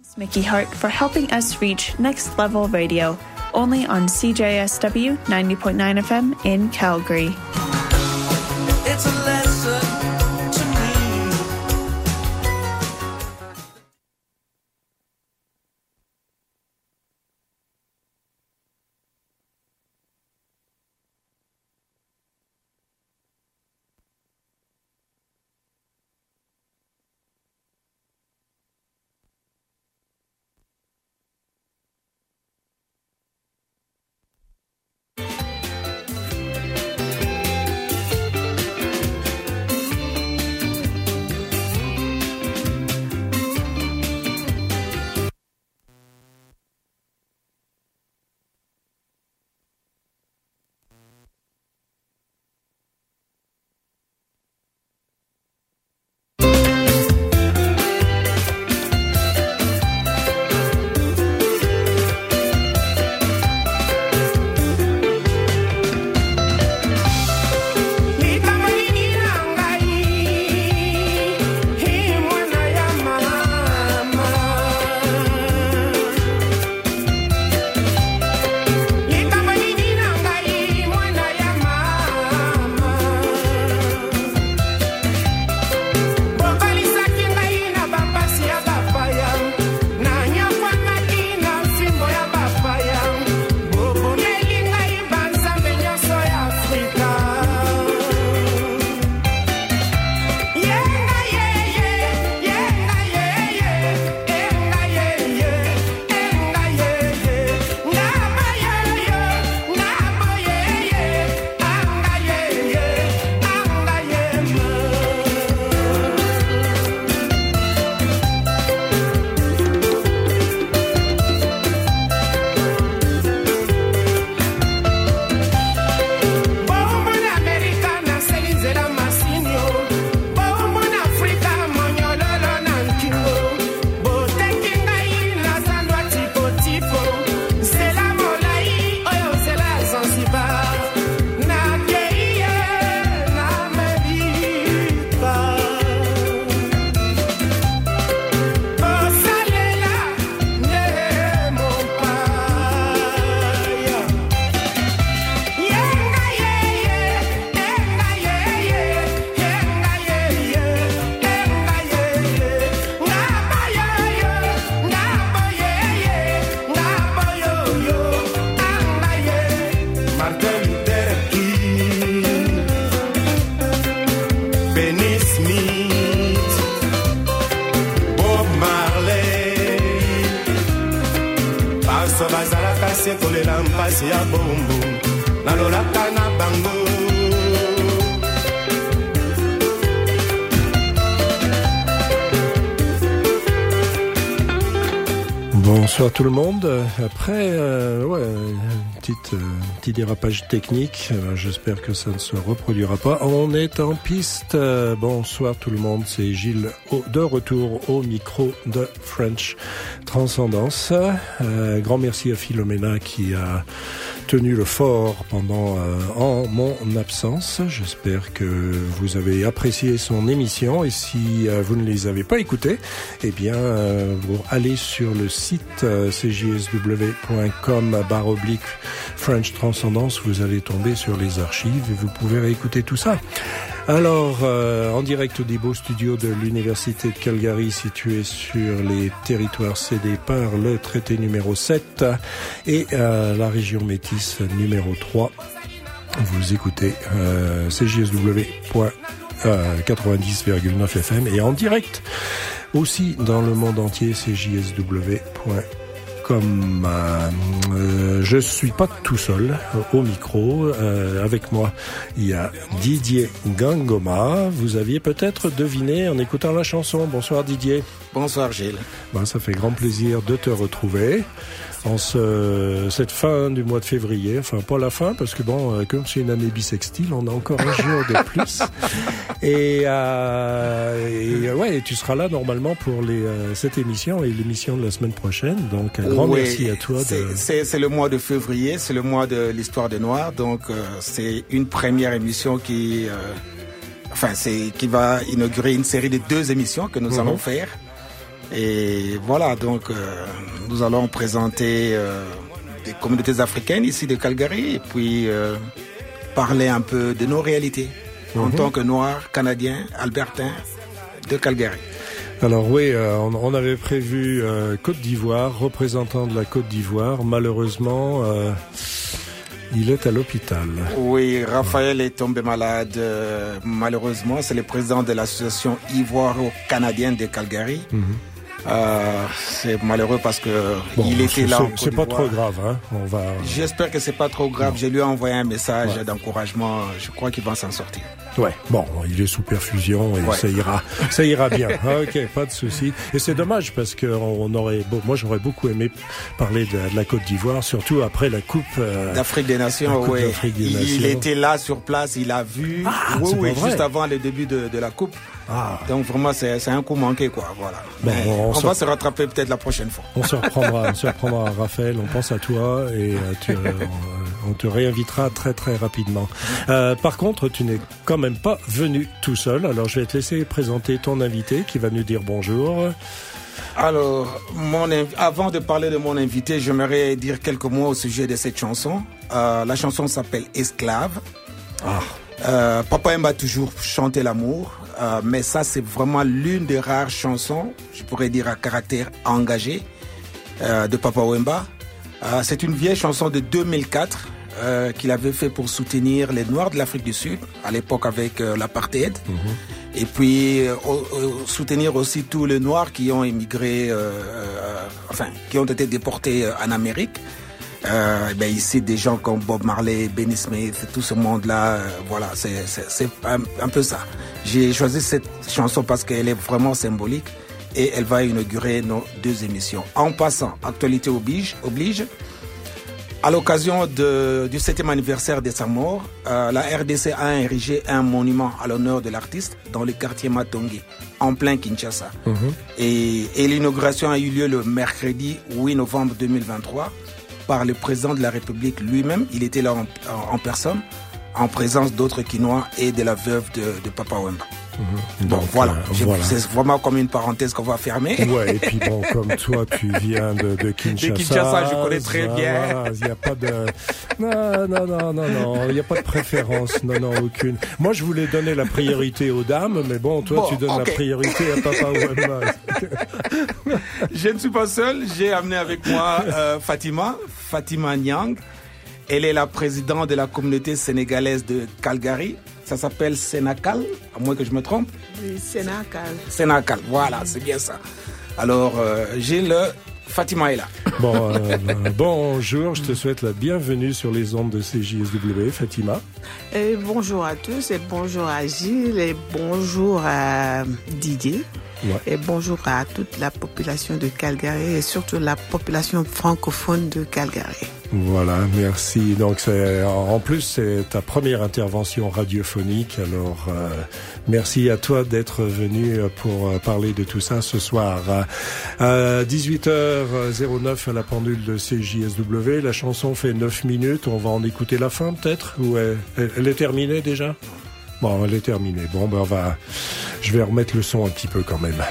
Thanks, Mickey Hart, for helping us reach next level radio, only on CJSW 90.9 FM in Calgary. Petit dérapage technique. Euh, J'espère que ça ne se reproduira pas. On est en piste. Bonsoir tout le monde. C'est Gilles de retour au micro de French Transcendance. Euh, grand merci à Philomena qui a tenu le fort pendant euh, en mon absence. J'espère que vous avez apprécié son émission et si euh, vous ne les avez pas écoutées, eh bien euh, vous allez sur le site euh, cjsw.com barre oblique French Transcendance, vous allez tomber sur les archives et vous pouvez réécouter tout ça. Alors, euh, en direct des beaux studios de l'Université de Calgary, situé sur les territoires cédés par le traité numéro 7 et euh, la région métisse numéro 3. Vous écoutez euh, cjsw.90,9 FM et en direct aussi dans le monde entier, cjsw.com. Euh, je suis pas tout seul euh, au micro. Euh, avec moi, il y a Didier Gangoma. Vous aviez peut-être deviné en écoutant la chanson. Bonsoir Didier. Bonsoir Gilles. Ben, ça fait grand plaisir de te retrouver en ce, cette fin du mois de février. Enfin, pas la fin, parce que bon, euh, comme c'est une année bissextile, on a encore un jour de plus. Et, euh, et, ouais, tu seras là normalement pour les, euh, cette émission et l'émission de la semaine prochaine. Donc, un grand Oui, merci à toi. De... c'est le mois de février, c'est le mois de l'histoire des Noirs, donc euh, c'est une première émission qui, euh, enfin, c'est qui va inaugurer une série de deux émissions que nous Mhm. allons faire. Et voilà, donc euh, nous allons présenter euh, des communautés africaines ici de Calgary et puis euh, parler un peu de nos réalités en Mhm. tant que Noirs, Canadiens, Albertains de Calgary. Alors oui, euh, on, avait prévu euh, Côte d'Ivoire, représentant de la Côte d'Ivoire. Malheureusement, euh, il est à l'hôpital. Oui, Raphaël est tombé malade. malheureusement, c'est le président de l'association ivoiro-canadienne de Calgary. Euh, c'est malheureux parce que. Bon, il était là. c'est- pas trop grave, hein. On va. J'espère que c'est pas trop grave. Je lui ai envoyé un message d'encouragement. Je crois qu'il va s'en sortir. Ouais. Bon, il est sous perfusion et Ouais. ça ira, ça ira bien. Ah, ok, pas de souci. Et c'est dommage parce que on aurait, bon, moi j'aurais beaucoup aimé parler de, de la Côte d'Ivoire, surtout après la Coupe. euh, D'Afrique des Nations, des Il Nations. était là sur place, il a vu. Ah, oui, oui, juste avant le début de, de la coupe. Ah. Donc vraiment, c'est c'est un coup manqué, quoi. Voilà. Bon, Mais on on se- va se rattraper peut-être la prochaine fois. On se reprendra, on se reprendra, Raphaël. On pense à toi et euh, tu, euh, on, on te réinvitera très très rapidement. Euh, par contre, tu n'es quand même pas venu tout seul. Alors, je vais te laisser présenter ton invité qui va nous dire bonjour. Alors, mon, avant de parler de mon invité, j'aimerais dire quelques mots au sujet de cette chanson. Euh, la chanson s'appelle Esclave. Ah, Euh, Papa Wemba a toujours chanté l'amour, euh, mais ça c'est vraiment l'une des rares chansons, je pourrais dire à caractère engagé, euh, de Papa Wemba. Euh, c'est une vieille chanson de 2004 euh, qu'il avait fait pour soutenir les Noirs de l'Afrique du Sud, à l'époque avec l'apartheid, et puis soutenir aussi tous les Noirs qui ont euh, enfin qui ont été déportés en Amérique. Euh, ben ici des gens comme Bob Marley, Benny Smith, tout ce monde-là, euh, voilà, c'est un, un peu ça. J'ai choisi cette chanson parce qu'elle est vraiment symbolique et elle va inaugurer nos deux émissions. En passant, actualité oblige, oblige. À l'occasion du septième anniversaire de sa mort, euh, la RDC a érigé un monument à l'honneur de l'artiste dans le quartier Matongi, en plein Kinshasa. Et, et l'inauguration a eu lieu le mercredi 8 novembre 2023 par le président de la République lui-même. Il était là en, personne, en présence d'autres Quinois et de la veuve de, de Papa Wemba. Donc, voilà, euh, voilà. c'est vraiment comme une parenthèse qu'on va fermer. Ouais, et puis bon, comme toi, tu viens de, de Kinshasa. Kinshasa, je connais très bien. voilà, Il n'y a pas de, non, non, non, non, non, il n'y a pas de préférence, non, non, aucune. Moi, je voulais donner la priorité aux dames, mais bon, toi, Bon, tu donnes la priorité à Papa Wemba. Je ne suis pas seul, j'ai amené avec moi euh, Fatima, Fatima Nyang. Elle est la présidente de la communauté sénégalaise de Calgary. Ça s'appelle Sénacal, à moins que je me trompe. Sénacal. Sénacal, voilà, c'est bien ça. Alors, euh, j'ai le... Fatima est là. Bon, euh, bonjour, je te souhaite la bienvenue sur les ondes de CJSW, Fatima. Et bonjour à tous et bonjour à Gilles et bonjour à Didier. Ouais. Et bonjour à toute la population de Calgary et surtout la population francophone de Calgary. Voilà, merci. Donc, en plus, c'est ta première intervention radiophonique. Alors, euh, merci à toi d'être venu pour euh, parler de tout ça ce soir. À 18h09 à la pendule de CJSW, la chanson fait 9 minutes. On va en écouter la fin, peut-être? Ou elle, elle est terminée déjà? Bon, elle est terminée. Bon, ben, on va, je vais remettre le son un petit peu quand même.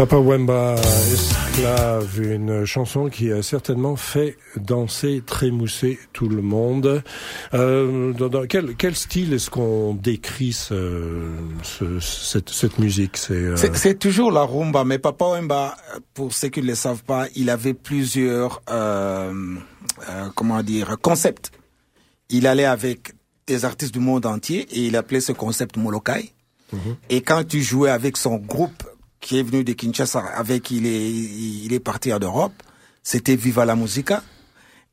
Papa Wemba, Esclave, une chanson qui a certainement fait danser, trémousser tout le monde. Euh, dans, dans quel, quel, style est-ce qu'on décrit ce, ce, cette, cette, musique? C'est euh... toujours la rumba, mais Papa Wemba, pour ceux qui ne le savent pas, il avait plusieurs, euh, comment dire, concepts. Il allait avec des artistes du monde entier et il appelait ce concept Molokai. -hmm. Et quand tu jouais avec son groupe qui est venu de Kinshasa, avec il est, il est parti en Europe, c'était Viva la Musica.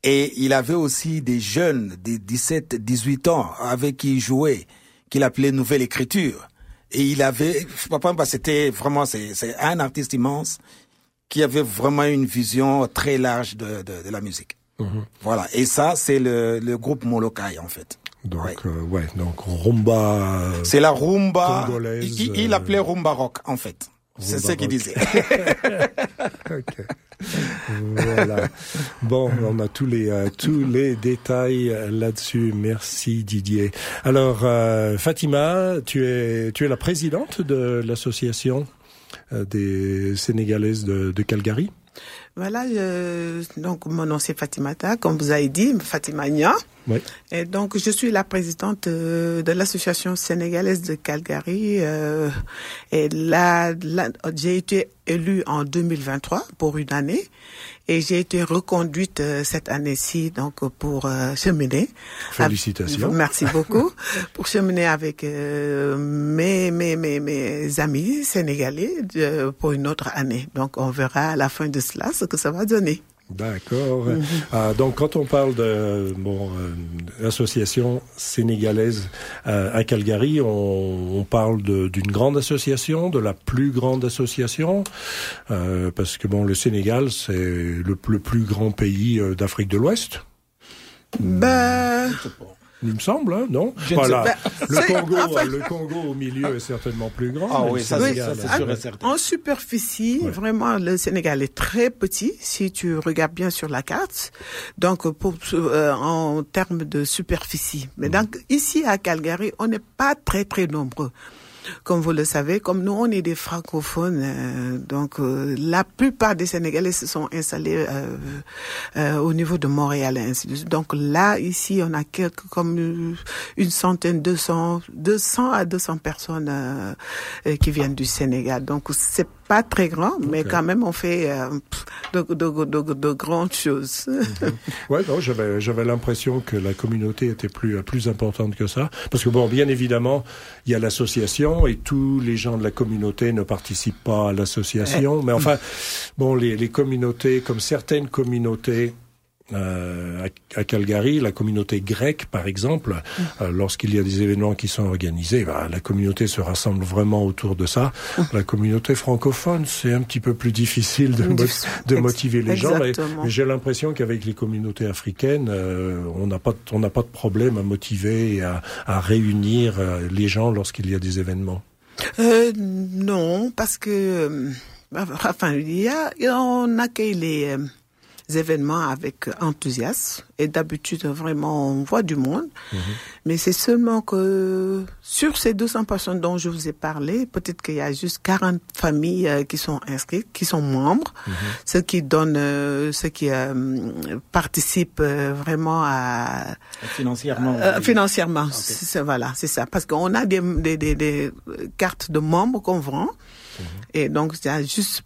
Et il avait aussi des jeunes de 17, 18 ans avec qui il jouait, qu'il appelait Nouvelle Écriture. Et il avait, papa, c'était vraiment, c'est un artiste immense qui avait vraiment une vision très large de, de, de la musique. -hmm. Voilà. Et ça, c'est le, le groupe Molokai, en fait. Donc, ouais, euh, ouais donc rumba. C'est la rumba. Il, il appelait rumba rock, en fait. C'est ce qu'il disait. okay. Voilà. Bon, on a tous les euh, tous les détails là-dessus. Merci Didier. Alors euh, Fatima, tu es tu es la présidente de l'association euh, des Sénégalaises de, de Calgary? Voilà, je, donc mon nom c'est Fatimata, comme vous avez dit, Fatima Nia. Oui. Et donc je suis la présidente de, de l'association sénégalaise de Calgary. Euh, et là, là j'ai été élue en 2023 pour une année et j'ai été reconduite euh, cette année-ci donc pour euh, cheminer. Félicitations. Merci beaucoup pour cheminer avec euh, mes, mes mes mes amis sénégalais pour une autre année. Donc on verra à la fin de cela ce que ça va donner. D'accord. Mm -hmm. ah, donc, quand on parle de bon euh, l'association sénégalaise euh, à Calgary, on, on parle d'une grande association, de la plus grande association, euh, parce que bon, le Sénégal, c'est le, le, plus grand pays d'Afrique de l'Ouest. Ben. Il me semble, hein, non voilà. le, Congo, enfin... le Congo au milieu est certainement plus grand. Ah oui, ça, oui, c'est sûr et certain. En superficie, ouais. vraiment, le Sénégal est très petit, si tu regardes bien sur la carte. Donc, pour, euh, en termes de superficie. Mais donc, ici à Calgary, on n'est pas très, très nombreux comme vous le savez, comme nous, on est des francophones, euh, donc euh, la plupart des Sénégalais se sont installés euh, euh au niveau de Montréal et ainsi de suite. Donc là, ici, on a quelques, comme une centaine, 200, 200 à 200 personnes euh, qui viennent du Sénégal. Donc c'est pas très grand, mais okay. quand même on fait euh, de, de, de, de, grandes choses. Mm -hmm. Ouais, non, j'avais j'avais l'impression que la communauté était plus plus importante que ça, parce que bon, bien évidemment, il y a l'association et tous les gens de la communauté ne participent pas à l'association, mais enfin, bon, les, les communautés, comme certaines communautés euh, à, à, Calgary, la communauté grecque, par exemple, mmh. euh, lorsqu'il y a des événements qui sont organisés, bah, la communauté se rassemble vraiment autour de ça. Mmh. La communauté francophone, c'est un petit peu plus difficile de, mo de motiver les gens, mais, j'ai l'impression qu'avec les communautés africaines, euh, on n'a pas, on n'a pas de problème à motiver et à, à réunir euh, les gens lorsqu'il y a des événements. Euh, non, parce que, enfin, il y a, on accueille les événements avec enthousiasme. Et d'habitude, vraiment, on voit du monde. -hmm. Mais c'est seulement que sur ces 200 personnes dont je vous ai parlé, peut-être qu'il y a juste 40 familles euh, qui sont inscrites, qui sont membres, -hmm. ceux qui donnent, euh, ceux qui euh, participent vraiment à... Financièrement. Euh, financièrement, okay. voilà, c'est ça. Parce qu'on a des, des, des, des, cartes de membres qu'on vend. Et donc, il y a juste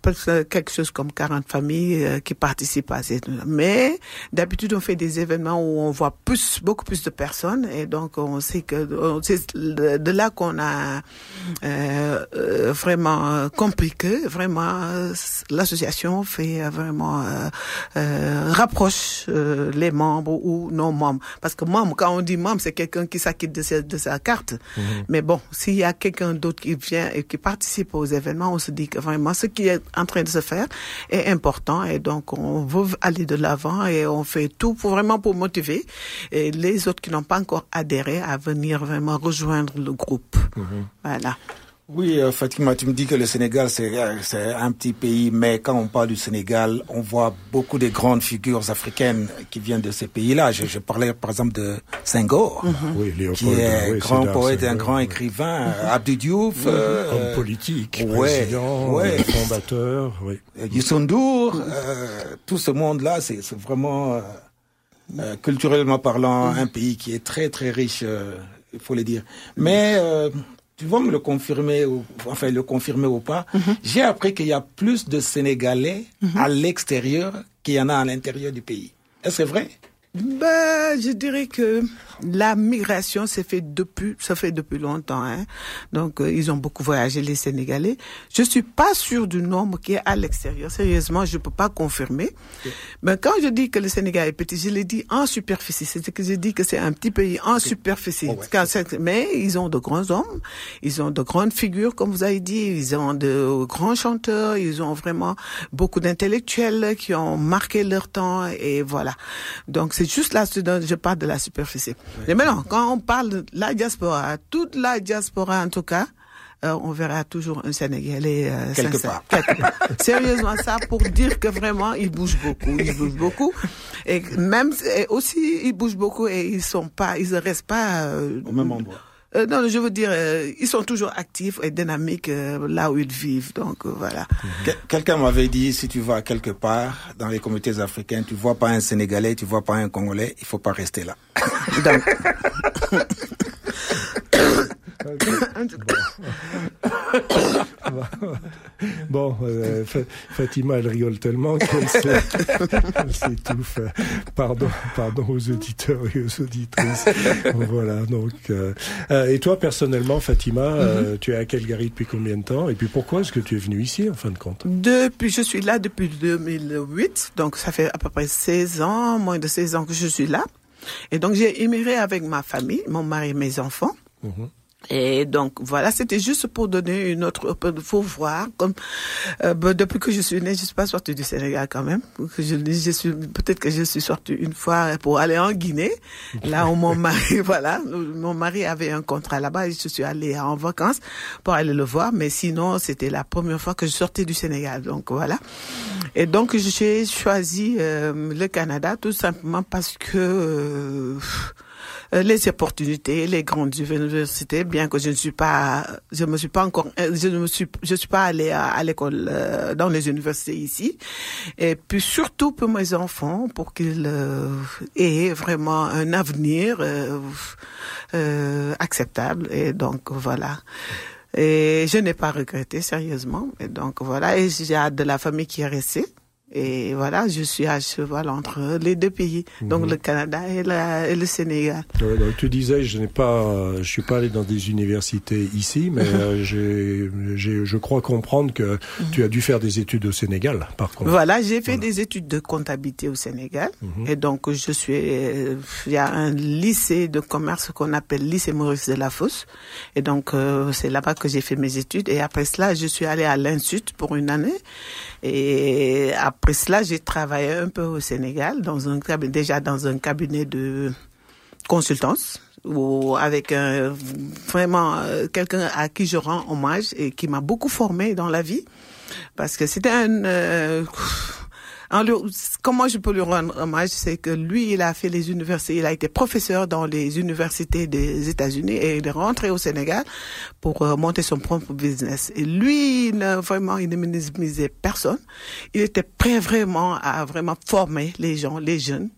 quelque chose comme 40 familles euh, qui participent à ces... Mais d'habitude, on fait des événements où on voit plus, beaucoup plus de personnes. Et donc, on sait que c'est de là qu'on a euh, vraiment compris que vraiment l'association fait vraiment euh, rapproche les membres ou non membres. Parce que membre, quand on dit membre, c'est quelqu'un qui s'acquitte de, de, sa carte. Mm -hmm. Mais bon, s'il y a quelqu'un d'autre qui vient et qui participe aux événements, on se dit que vraiment ce qui est en train de se faire est important et donc on veut aller de l'avant et on fait tout pour vraiment pour motiver et les autres qui n'ont pas encore adhéré à venir vraiment rejoindre le groupe. -hmm. Voilà. Oui, euh, Fatima, tu me dis que le Sénégal, euh, c'est un petit pays, mais quand on parle du Sénégal, on voit beaucoup de grandes figures africaines qui viennent de ces pays-là. Je, je, parlais par exemple de Senghor, mhm. oui, Léopold, qui est un grand poète, un grand écrivain, mm Abdou Diouf. Mhm. Euh, politique, président, ouais, fondateur. Oui. Euh, tout ce monde-là, c'est vraiment, culturellement parlant, un pays qui est très très riche, il faut le dire. Mais tu vas me le confirmer, ou, enfin le confirmer ou pas, mhm. j'ai appris qu'il y a plus de Sénégalais mhm. à l'extérieur qu'il y en a à l'intérieur du pays. Est-ce que c'est vrai? Ben, je dirais que la migration s'est fait depuis, ça fait depuis longtemps. Hein. Donc, euh, ils ont beaucoup voyagé, les Sénégalais. Je suis pas sûr du nombre qui est à l'extérieur. Sérieusement, je peux pas confirmer. Mais quand je dis que le Sénégal est petit, je l'ai dit en superficie. C'est que je dis que c'est un petit pays en superficie. Oh, mais ils ont de grands hommes, ils ont de grandes figures, comme vous avez dit. Ils ont de grands chanteurs. Ils ont vraiment beaucoup d'intellectuels qui ont marqué leur temps. Et voilà. Donc, c'est juste là, je parle de la superficie. Mais maintenant, quand on parle de la diaspora, toute la diaspora en tout cas, euh, on verra toujours un Sénégalais euh, quelque, part. Sérieusement, ça pour dire que vraiment ils bougent beaucoup, ils bougent beaucoup, et même et aussi ils bougent beaucoup et ils sont pas, ils ne restent pas euh, au même endroit. Euh, non, je veux dire, euh, ils sont toujours actifs et dynamiques euh, là où ils vivent. Donc voilà. Quelqu'un m'avait dit, si tu vas quelque part dans les communautés africaines, tu vois pas un Sénégalais, tu vois pas un Congolais, il faut pas rester là. Donc... bon, euh, Fatima, elle rigole tellement qu'elle s'étouffe. Pardon, pardon aux auditeurs et aux auditrices. voilà, donc. Euh, euh, et toi, personnellement, Fatima, mm-hmm. tu es à Calgary depuis combien de temps? Et puis pourquoi est-ce que tu es venue ici, en fin de compte? Depuis, je suis là depuis 2008, donc ça fait à peu près 16 ans, moins de 16 ans que je suis là. Et donc j'ai immigré avec ma famille, mon mari et mes enfants. Mm-hmm. Et donc voilà, c'était juste pour donner une autre, faut voir comme euh, ben, depuis que je suis née, je suis pas sortie du Sénégal quand même. Je, je suis peut-être que je suis sortie une fois pour aller en Guinée, là où mon mari, voilà, mon mari avait un contrat là-bas et je suis allée en vacances pour aller le voir. Mais sinon, c'était la première fois que je sortais du Sénégal. Donc voilà. Et donc j'ai choisi euh, le Canada tout simplement parce que euh, les opportunités, les grandes universités, bien que je ne suis pas, je me suis pas encore, euh, je ne me suis, je suis pas allée à, l'école euh, dans les universités ici, et puis surtout pour mes enfants, pour qu'ils aient vraiment un avenir acceptable. Et donc voilà. Et je n'ai pas regretté sérieusement. Et donc voilà. Et j'ai de la famille qui est restée. Et voilà, je suis à cheval entre les deux pays, donc mhm. le Canada et, le Sénégal. tu disais, je n'ai pas, je suis pas allé dans des universités ici, mais mhm. euh, j'ai, je crois comprendre que mhm. tu as dû faire des études au Sénégal, par contre. Voilà, j'ai fait des études de comptabilité au Sénégal, et donc je suis, euh, il y a un lycée de commerce qu'on appelle lycée Maurice de la Fosse, et donc euh, c'est là-bas que j'ai fait mes études, et après cela, je suis allé à l'Institut pour une année, et après cela, j'ai travaillé un peu au Sénégal, dans un déjà dans un cabinet de consultance ou avec un, vraiment euh, quelqu'un à qui je rends hommage et qui m'a beaucoup formé dans la vie. Parce que c'était un euh, comment je peux lui rendre hommage, c'est que lui, il a fait les universités, il a été professeur dans les universités des États-Unis et il est rentré au Sénégal pour euh, monter son propre business. Et lui, il vraiment, il ne minimisait personne. Il était prêt vraiment à vraiment former les gens, les jeunes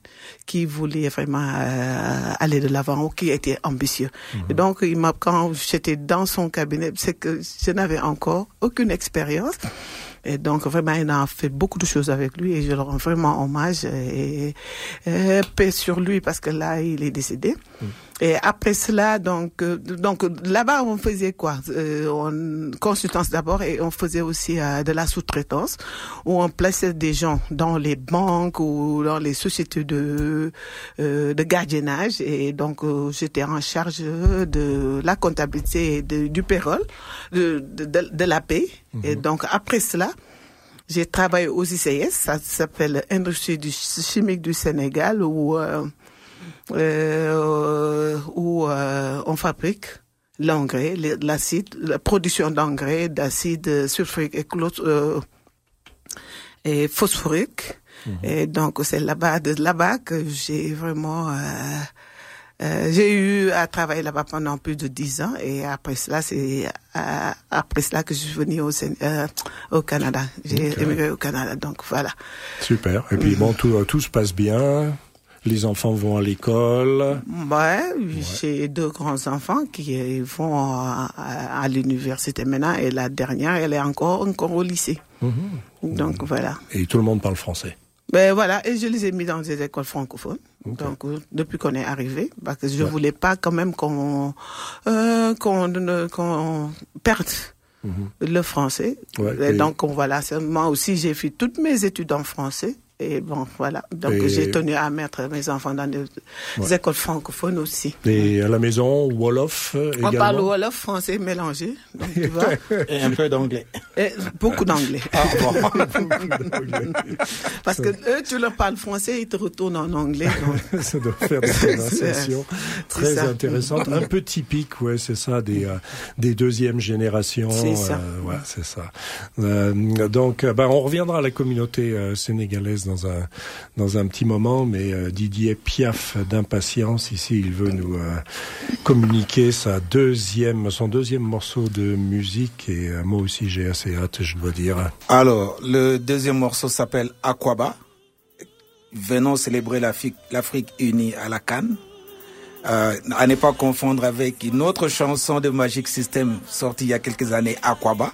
qui voulaient vraiment euh, aller de l'avant ou qui étaient ambitieux. Mhm. Et donc, il m'a, quand j'étais dans son cabinet, c'est que je n'avais encore aucune expérience. Et donc, vraiment, il a fait beaucoup de choses avec lui et je le rends vraiment hommage et, paix sur lui parce que là, il est décédé. Mm. Et après cela, donc, euh, donc là-bas, on faisait quoi? Euh, on, Consultance d'abord et on faisait aussi euh, de la sous-traitance où on plaçait des gens dans les banques ou dans les sociétés de de gardiennage et donc j'étais en charge de la comptabilité et du payroll, de, de, de, la paie. Et mhm. donc après cela, j'ai travaillé aux ICS, ça s'appelle Industrie du chimique du Sénégal où euh, où euh, on fabrique l'engrais, l'acide, la production d'engrais, d'acide sulfurique et, euh, et phosphorique. Mhm. Et donc c'est là-bas, de là-bas que j'ai vraiment euh, euh, j'ai eu à travailler là-bas pendant plus de dix ans et après cela, c'est euh, après cela que je suis venu au, euh, au Canada. J'ai émigré au Canada, donc voilà. Super. Et puis bon, tout, tout se passe bien. Les enfants vont à l'école. Ouais, j'ai deux grands enfants qui vont à, l'université maintenant et la dernière, elle est encore encore au lycée. Mhm. Donc voilà. Et tout le monde parle français. Ben voilà, et je les ai mis dans des écoles francophones. Donc euh, depuis qu'on est arrivé, parce que je ne voulais pas quand même qu'on euh, qu'on perde mhm. le français. et, donc voilà, moi aussi j'ai fait toutes mes études en français. Et bon, voilà. Donc j'ai tenu à mettre mes enfants dans des écoles francophones aussi. Et à la maison, Wolof également On parle Wolof, français mélangé. Donc, tu vois. Et un peu d'anglais. Beaucoup d'anglais. Ah, Parce que eux, tu leur parles français, ils te retournent en anglais. ça doit faire des prononciations très intéressantes. Un peu typique, ouais, c'est ça, des, euh, des deuxièmes générations. C'est ça. Euh, ouais, c'est ça. Euh, donc, ben, on reviendra à la communauté sénégalaise dans un dans un petit moment, mais euh, Didier Piaf d'impatience ici, il veut nous euh, communiquer sa deuxième son deuxième morceau de musique et euh, moi aussi j'ai assez hâte, je dois dire. Alors le deuxième morceau s'appelle Aquaba. Venons célébrer l'Afrique unie à la Cannes. à ne pas confondre avec une autre chanson de Magic System sortie il y a quelques années, Aquaba.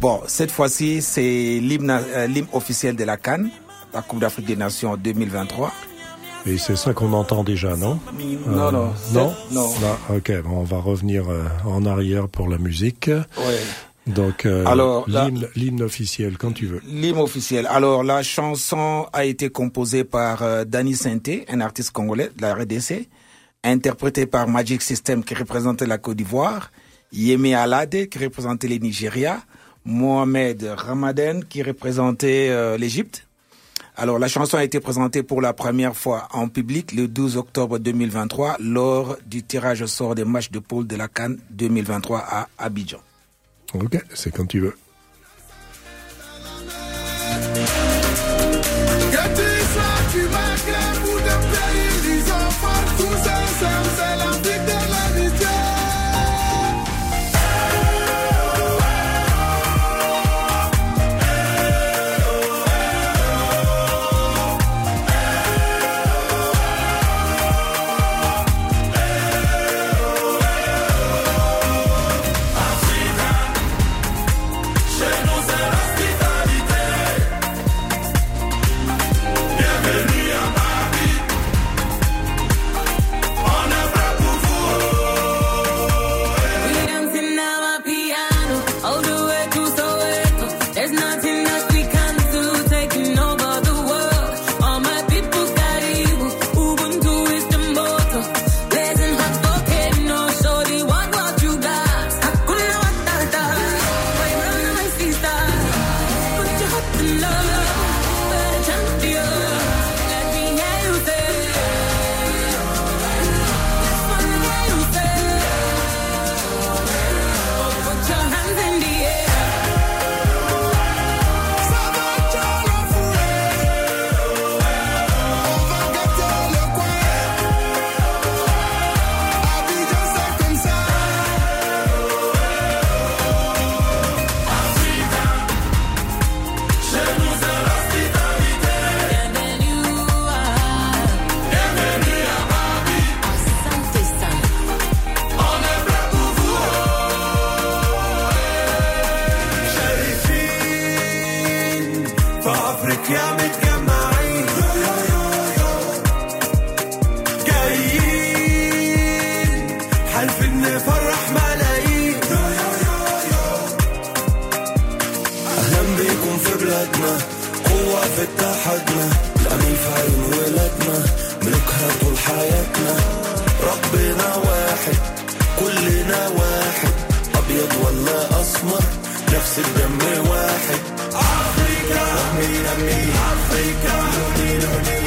Bon, cette fois-ci, c'est l'hymne euh, officiel de la Cannes, la Coupe d'Afrique des Nations 2023. Et c'est ça qu'on entend déjà, non? Non, euh, non. Non? Non. ok, bon, on va revenir euh, en arrière pour la musique. Oui. Donc, Alors, l'hymne officiel, quand tu veux. L'hymne officiel. Alors, la chanson a été composée par Danny Sainté, un artiste congolais de la RDC, interprétée par Magic System qui représentait la Côte d'Ivoire, Yemi Alade qui représentait le Nigeria, Mohamed Ramadan qui représentait euh, l'Égypte. Alors la chanson a été présentée pour la première fois en public le 12 octobre 2023 lors du tirage au sort des matchs de poule de la Cannes 2023 à Abidjan. Ok, c'est quand tu veux. Africa.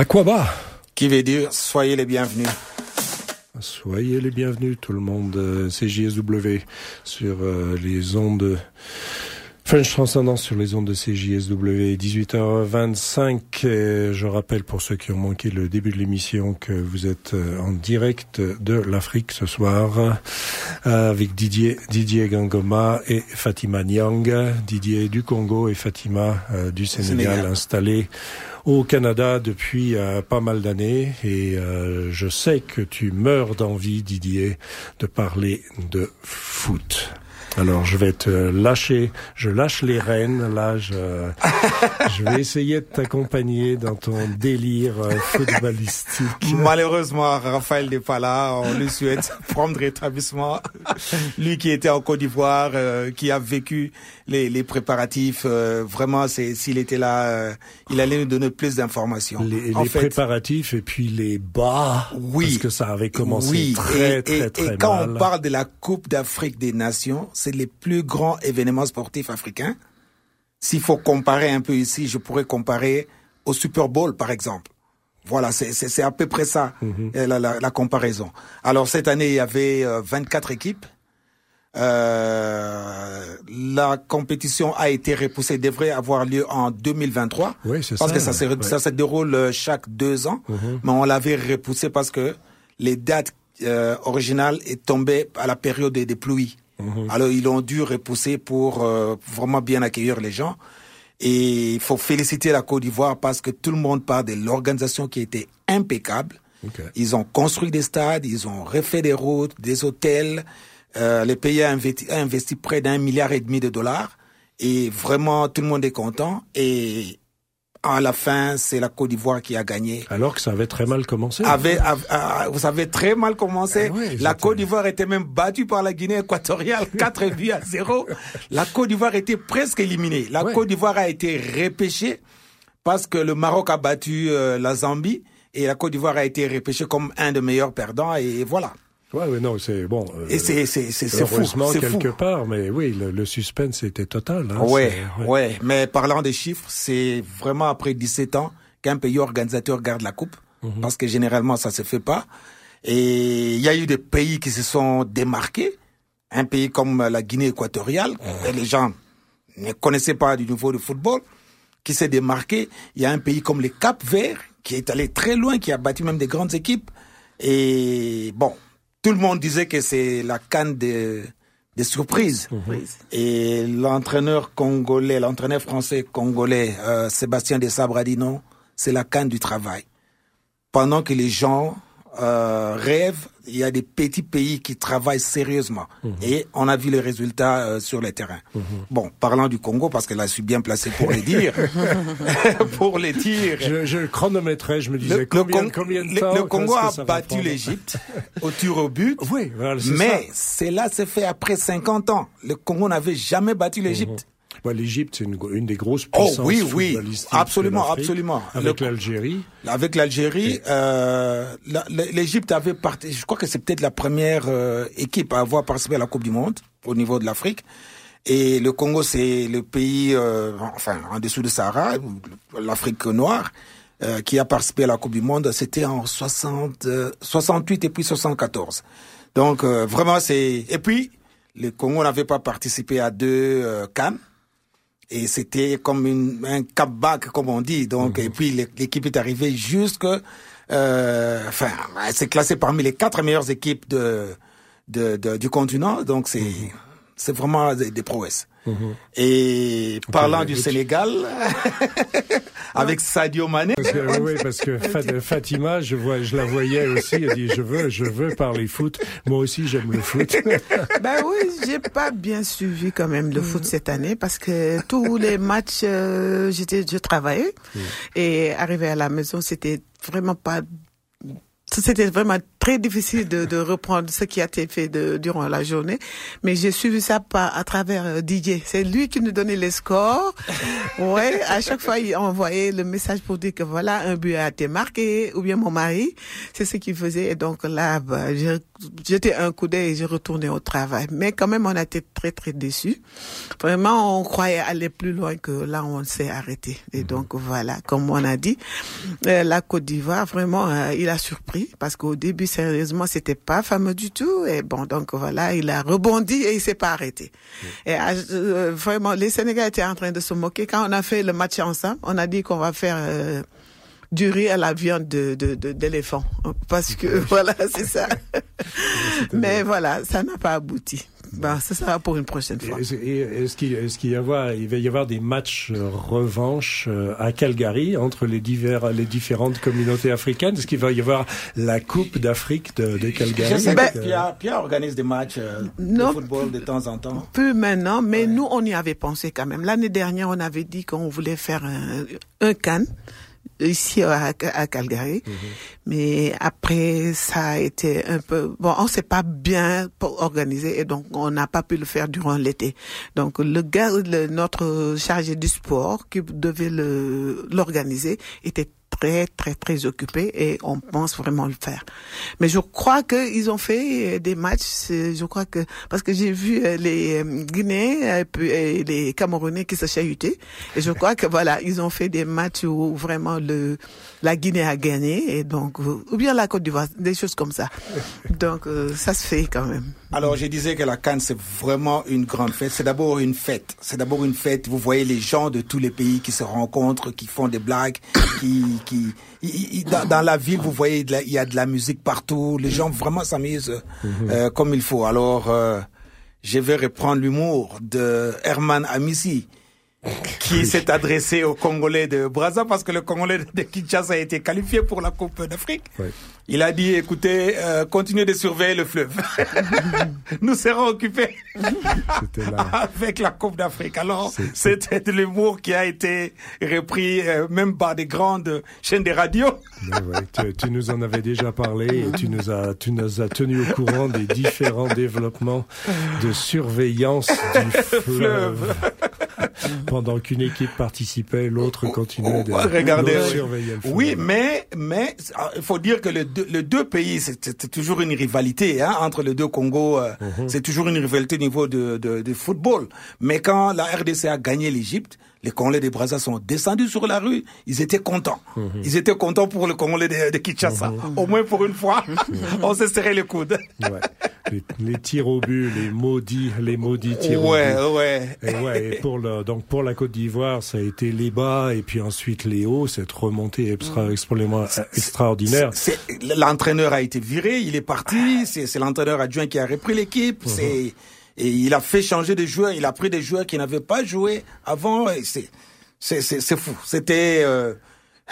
Aquaba. Qui veut dire soyez les bienvenus. Soyez les bienvenus tout le monde. Euh, CJSW sur euh, les ondes French Transcendance sur les ondes de CJSW, 18h25. je rappelle pour ceux qui ont manqué le début de l'émission que vous êtes euh, en direct de l'Afrique ce soir avec Didier, Didier Gangoma et Fatima Nyang. Didier du Congo et Fatima du Sénégal, Sénégal. installés au Canada depuis euh, pas mal d'années et euh, je sais que tu meurs d'envie, Didier, de parler de foot. Alors je vais te lâcher, je lâche les rênes, là je, je vais essayer de t'accompagner dans ton délire euh, footballistique. Malheureusement, Raphaël n'est pas là, on lui souhaite prendre rétablissement. Lui qui était en Côte d'Ivoire, euh, qui a vécu les, les préparatifs, euh, vraiment c'est s'il était là, il allait nous donner plus d'informations. Les, les préparatifs et puis les bas, oui, parce que ça avait commencé oui, très, et, très, et, très, et quand on parle de la Coupe d'Afrique des Nations, c'est les plus grands événements sportifs africains. S'il faut comparer un peu ici, je pourrais comparer au Super Bowl, par exemple. Voilà, c'est à peu près ça, mhm. la, la, la, comparaison. Alors, cette année, il y avait 24 euh, équipes. Euh, la compétition a été repoussée, devrait avoir lieu en 2023. Oui, c'est Parce que ça, se, ça se déroule euh, chaque deux ans. Mhm. Mais on l'avait repoussé parce que les dates euh, originales est tombées à la période des, des pluies. Mhm. Alors ils ont dû repousser pour euh, vraiment bien accueillir les gens. Et il faut féliciter la Côte d'Ivoire parce que tout le monde parle de l'organisation qui était impeccable. Ils ont construit des stades, ils ont refait des routes, des hôtels. Euh, le pays a investi, a investi près d'un milliard et demi de dollars. Et vraiment, tout le monde est content. Et à la fin, c'est la Côte d'Ivoire qui a gagné. Alors que ça avait très mal commencé. Avait, vous savez, très mal commencé. Ah la Côte d'Ivoire était même battue par la Guinée équatoriale, 4 buts à 0. La Côte d'Ivoire était presque éliminée. La Côte d'Ivoire a été repêchée parce que le Maroc a battu euh, la Zambie et la Côte d'Ivoire a été repêchée comme un des meilleurs perdants et voilà. Ouais, ouais, non, c'est bon. Euh, et c'est c'est c'est fou. Quelque part, mais oui, le, le suspense était total. Hein, ouais, ouais, Mais parlant des chiffres, c'est vraiment après 17 ans qu'un pays organisateur garde la coupe, mhm. parce que généralement ça se fait pas. Et il y a eu des pays qui se sont démarqués. Un pays comme la Guinée équatoriale, mhm. les gens ne connaissaient pas du niveau du football, qui s'est démarqué. Il y a un pays comme le Cap Vert qui est allé très loin, qui a battu même des grandes équipes. Et bon, tout le monde disait que c'est la canne des, des surprises. Et l'entraîneur congolais, l'entraîneur français congolais, euh, Sébastien Desabre a dit non, c'est la canne du travail. Pendant que les gens euh, rêvent, il y a des petits pays qui travaillent sérieusement. Mhm. Et on a vu les résultats euh, sur le terrain. Mhm. Bon, parlant du Congo, parce que là, je suis bien placé pour les dire. pour les dire. Je, je chronométrais, je me disais combien, combien de temps Le, Congo a battu l'Égypte au tir au but. Oui, voilà, mais cela s'est fait après 50 ans. Le Congo n'avait jamais battu l'Égypte. Mhm. L'Égypte, c'est une, des grosses puissances oh, oui, oui, absolument, absolument. Avec l'Algérie. Avec l'Algérie, euh, l'Égypte avait parti. Je crois que c'est peut-être la première euh, équipe à avoir participé à la Coupe du Monde au niveau de l'Afrique. Et le Congo, c'est le pays, euh, enfin, en dessous de Sahara, l'Afrique noire, euh, qui a participé à la Coupe du Monde. C'était en 60, 68 et puis 74. Donc euh, vraiment, c'est et puis le Congo n'avait pas participé à deux Cannes et c'était comme une, un cap-back, comme on dit. Donc, mhm. et puis l'équipe est arrivée jusque, euh, enfin, elle s'est classée parmi les quatre meilleures équipes de, de, de du continent. Donc, c'est, mhm. c'est vraiment des, des prouesses. Et parlant du Sénégal, avec Sadio Mané. Parce que, oui, parce que Fatima, je vois, je la voyais aussi. Elle dit, je veux, je veux parler foot. Moi aussi, j'aime le foot. ben oui, j'ai pas bien suivi quand même le foot cette année parce que tous les matchs, euh, j'étais, je travaillais et arrivé à la maison, c'était vraiment pas, c'était vraiment très difficile de, de, reprendre ce qui a été fait de, durant la journée. Mais j'ai suivi ça par, à travers euh, DJ. C'est lui qui nous donnait les scores. ouais, à chaque fois, il envoyait le message pour dire que voilà, un but a été marqué, ou bien mon mari. C'est ce qu'il faisait. Et donc là, bah, j'étais un coup d'œil et j'ai retourné au travail. Mais quand même, on a été très, très déçus. Vraiment, on croyait aller plus loin que là, on s'est arrêté. Et donc voilà, comme on a dit, euh, la Côte d'Ivoire, vraiment, euh, il a surpris parce qu'au début, sérieusement, c'était pas fameux du tout. Et bon, donc voilà, il a rebondi et il s'est pas arrêté. Et euh, vraiment, les Sénégalais étaient en train de se moquer. Quand on a fait le match ensemble, on a dit qu'on va faire euh, du riz à la viande de d'éléphant parce que voilà c'est ça mais voilà ça n'a pas abouti ben, ça sera pour une prochaine fois. Est-ce qu'il est y avoir, il va y avoir des matchs euh, revanche euh, à Calgary entre les divers, les différentes communautés africaines Est-ce qu'il va y avoir la Coupe d'Afrique de, de, Calgary Je sais ben, Pierre, Pierre, organise des matchs euh, de football de temps en temps. Peu maintenant, mais nous on y avait pensé quand même. L'année dernière, on avait dit qu'on voulait faire un, un can ici à, Calgary. Mhm. Mais après, ça a été un peu... Bon, on s'est pas bien organisé et donc on n'a pas pu le faire durant l'été. Donc le gars, notre chargé du sport qui devait l'organiser était très très très occupé et on pense vraiment le faire. Mais je crois qu'ils ont fait euh, des matchs. Je crois que parce que j'ai vu euh, les euh, Guinéens et les Camerounais qui se chahutaient et je crois que voilà ils ont fait des matchs où vraiment le la Guinée a gagné et donc ou bien la Côte d'Ivoire des choses comme ça. Donc ça se fait quand même. Alors je disais que la Cannes c'est vraiment une grande fête. C'est d'abord une fête. C'est d'abord une fête. Vous voyez les gens de tous les pays qui se rencontrent, qui font des blagues, qui qui, dans, la ville, vous voyez, il y a de la musique partout. Les gens vraiment s'amusent mhm. euh, comme il faut. Alors, euh, je vais reprendre l'humour de Herman Amissi qui s'est adressé aux Congolais de Brazza parce que le Congolais de Kinshasa a été qualifié pour la Coupe d'Afrique. Il a dit, écoutez, euh, continuez de surveiller le fleuve. Nous serons occupés avec la Coupe d'Afrique. Alors, c'était de l'humour qui a été repris euh, même par des grandes chaînes de radio. tu, tu, nous en avais déjà parlé et tu nous as, tu nous as tenu au courant des différents développements de surveillance du fleuve. Pendant qu'une équipe participait, l'autre continuait de, regarder, surveiller le fleuve. Oui, mais mais il faut dire que le les deux pays, c'est toujours une rivalité hein, entre les deux Congo. Euh, mhm. C'est toujours une rivalité au niveau de, de, de, football. Mais quand la RDC a gagné l'Égypte, les Congolais des Brazza sont descendus sur la rue. Ils étaient contents. Mhm. Ils étaient contents pour le Congolais de, de Kinshasa. Mhm. Au moins pour une fois, on s'est serré les coudes. Ouais. Les, tirs au but, les maudits, les maudits tirs ouais, au but. Ouais, et ouais. Et pour le, donc pour la Côte d'Ivoire, ça a été les bas et puis ensuite les hauts. Cette remontée extra, extraordinaire. L'entraîneur a été viré, il est parti. C'est l'entraîneur adjoint qui a repris l'équipe. Mhm. C'est et il a fait changer de joueurs. Il a pris des joueurs qui n'avaient pas joué avant. C'est c'est fou. C'était euh,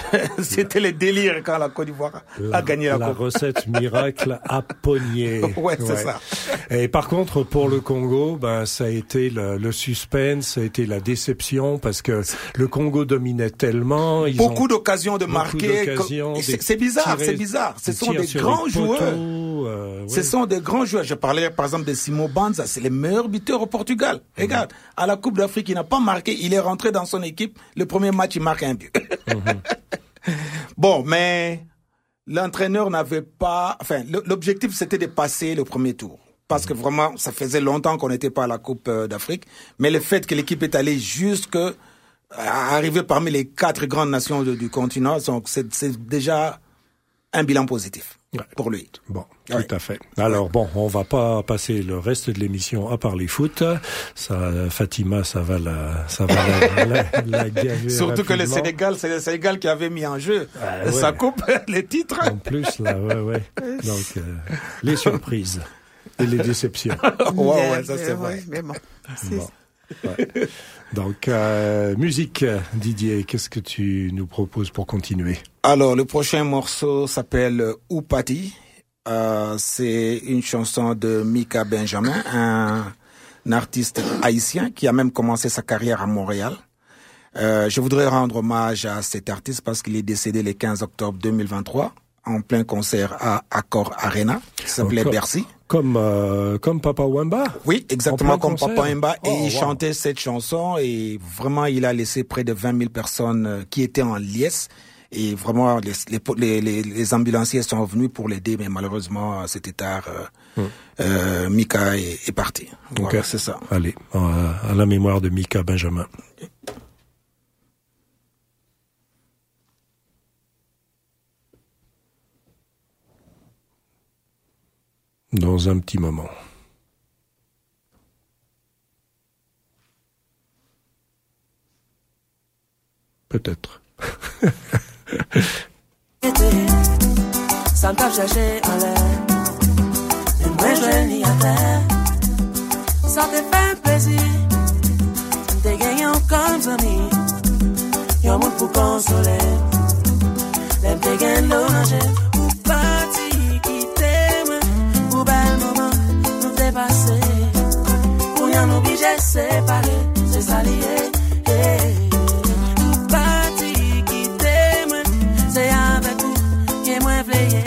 C'était le délire quand la Côte d'Ivoire a gagné la, la recette miracle à Pogné. ouais, c'est ça. Et par contre, pour le Congo, ben, ça a été le, le suspense, ça a été la déception parce que le Congo dominait tellement. Ils beaucoup d'occasions de marquer. C'est bizarre, c'est bizarre. Ce sont des grands joueurs. Euh, Ce sont des grands joueurs. Je parlais par exemple de Simo Banza, c'est le meilleur buteur au Portugal. Regarde, à la Coupe d'Afrique, il n'a pas marqué. Il est rentré dans son équipe. Le premier match, il marque un but. Mhm. Bon, mais l'entraîneur n'avait pas, enfin, l'objectif c'était de passer le premier tour. Parce que vraiment, ça faisait longtemps qu'on n'était pas à la Coupe euh, d'Afrique. Mais le fait que l'équipe est allée jusque, arriver parmi les quatre grandes nations du continent, c'est déjà un bilan positif pour lui. Bon, tout à fait. Alors bon, on va pas passer le reste de l'émission à parler foot. Ça, Fatima, ça va la, ça va la, la, gaver Surtout que le Sénégal, c'est le Sénégal qui avait mis en jeu ah, sa coupe, les titres. En plus, là, ouais, ouais. Donc, euh, les surprises et les déceptions. ouais, ouais, ça c'est vrai. Mais bon. Donc, euh, musique, Didier, qu'est-ce que tu nous proposes pour continuer? Alors, le prochain morceau s'appelle Oupati. Euh, c'est une chanson de Mika Benjamin, un, artiste haïtien qui a même commencé sa carrière à Montréal. Euh, je voudrais rendre hommage à cet artiste parce qu'il est décédé le 15 octobre 2023 en plein concert à Accor Arena, qui s'appelait Bercy. Comme euh, comme Papa Wemba. Oui, exactement comme Papa Wemba. et oh, il chantait cette chanson et vraiment il a laissé près de 20 000 personnes euh, qui étaient en liesse. Et vraiment, les, les, les, ambulanciers sont venus pour l'aider, mais malheureusement, c'était tard. Euh, hmm. euh, Mika est, est parti. Voilà, c'est ça. Allez, à la mémoire de Mika Benjamin. Dans un petit moment. Peut-être. Ça me chercher en l'air. Moi je ni à terre. Ça te fait plaisir. T'es gagnant comme ami. Y'a monde pour consoler. L'aime t'es l'oranger. Obligé séparer, c'est ça lié. Parti qui t'aime, c'est avec vous qui est moins veillé.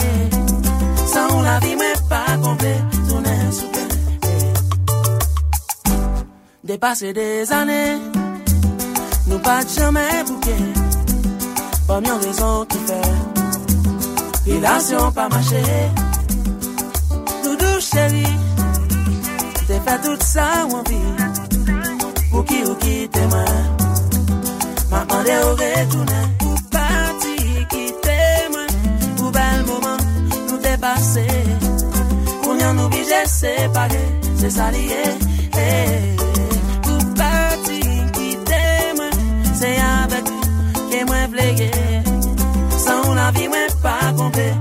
Sans la n'est super. Dépasser des années, nous pas jamais bouqué. Pas mieux raison qui fait. Relation pas marché. Doudou chérie. Fè tout sa wanvi. Pou ki ou kite man Ma mande ou retounen. Ou pati kite man Ou bel mouman nou te pase. Ou nyan nou bije separe. Se salye e. Ou pati kite man Se avek ke mwen vleye. San ou la vi mwen pa kompe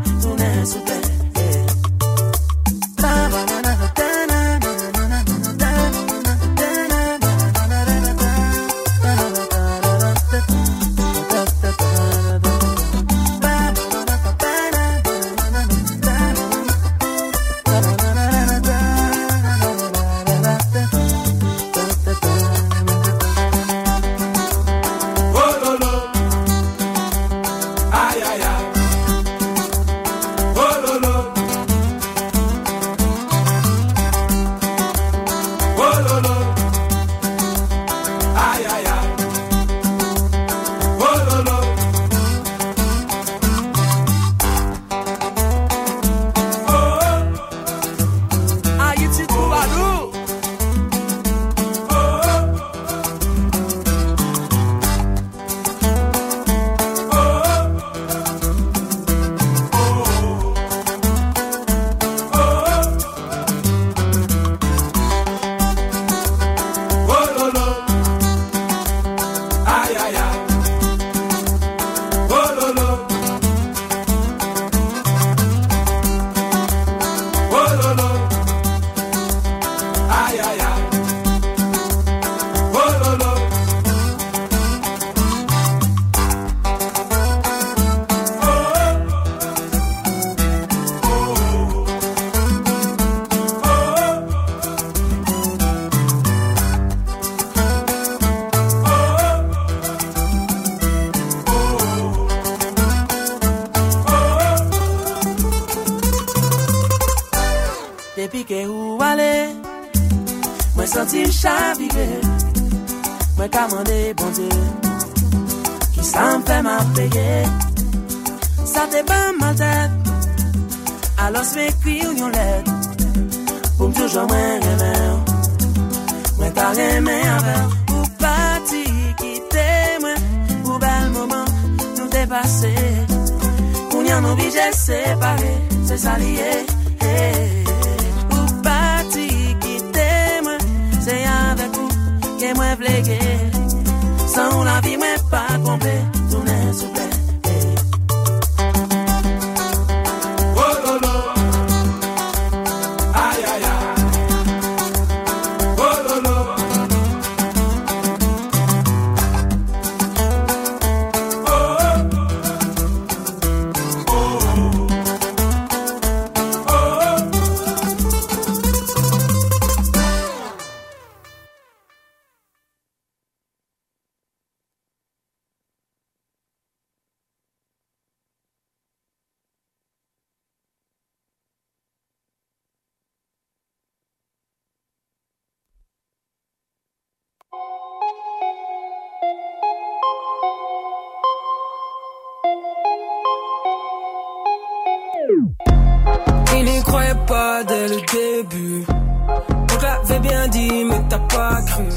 pas dès le début. On l'avait bien dit, mais t'as pas cru.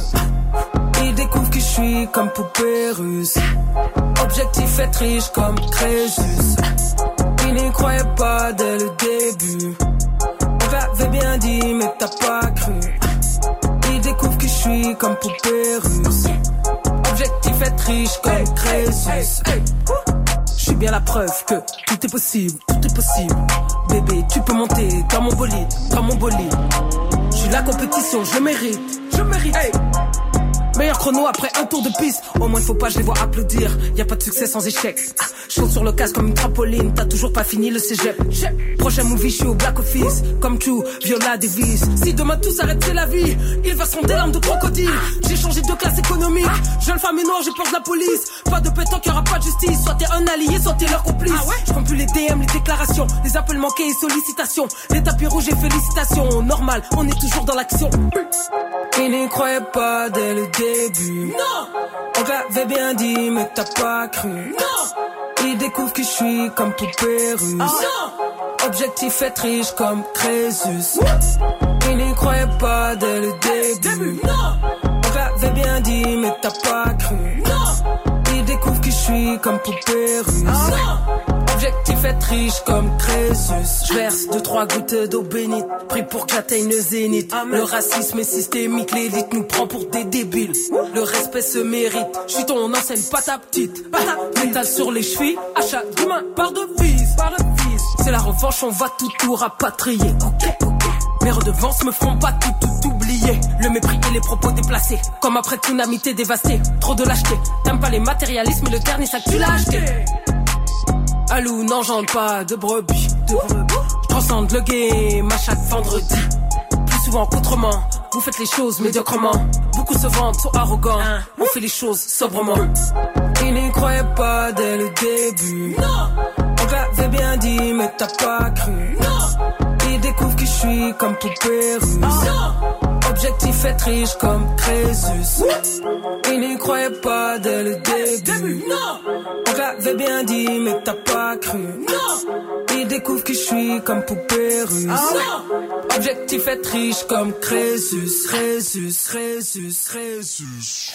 Il découvre que je suis comme poupée russe. Objectif être riche comme Crésus. Il n'y croyait pas dès le début. On l'avait bien dit, mais t'as pas cru. Il découvre que je suis comme poupée russe. Objectif être riche comme Crésus. Je suis bien la preuve que tout est possible, tout est possible. Bébé, tu peux monter dans mon bolide, dans mon bolide. Je suis la compétition, je mérite, je mérite. Meilleur chrono après un tour de piste. Au moins, il faut pas, je les vois applaudir. Y a pas de succès sans échec. Ah, je sur le casque comme une trampoline. T'as toujours pas fini le cégep. Prochain movie, je suis au Black Office. Comme tu, Viola Davis. Si demain tout s'arrête, c'est la vie. Il va des larmes de crocodile. J'ai changé de classe économique. Jeune femme et noire, j'ai peur de la police. Pas de pétant qu'il y aura pas de justice. Soit t'es un allié, soit t'es leur complice. Ah ouais je compte plus les DM, les déclarations. Les appels manqués et sollicitations. Les tapis rouges et félicitations. Normal, on est toujours dans l'action. Il n'y croyait pas dès le début. Non On l'avait bien dit, mais t'as pas cru. Non Il découvre que je suis comme poupée russe. Ah non Objectif être riche comme Crésus. Il n'y croyait pas dès le début. Non On l'avait bien dit, mais t'as pas cru. Non Il découvre que je suis comme poupée russe. Ah Objectif être riche comme Crésus. Je verse deux trois gouttes d'eau bénite, pris pour qu'atteigne le zénith. Le racisme est systémique, l'élite nous prend pour des débiles. Le respect se mérite. Je suis ton enseigne, pas ta petite. Métal sur les chevilles, achat d'humain par de vis, par de C'est la revanche, on va tout tout rapatrier. Ok, ok. Mes redevances me feront pas tout tout oublier. Le mépris et les propos déplacés. Comme après tsunami t'es dévasté. Trop de lâcheté. T'aimes pas les matérialismes, le dernier que tu l'as acheté. Alou n'engendre pas de brebis. De brebis. Je transcende le game à chaque vendredi. Plus souvent qu'autrement, vous faites les choses médiocrement. Beaucoup se vendent, sont arrogants. On fait les choses sobrement. Il n'y croyait pas dès le début. Non. On l'avait bien dit, mais t'as pas cru. Il découvre que je suis comme poupée russe. Objectif être riche comme Crésus. Il n'y croyait pas dès le début. On l'avait bien dit, mais t'as pas cru. Il découvre que je suis comme poupée russe. Objectif être riche comme Crésus. Crésus, Crésus, Crésus.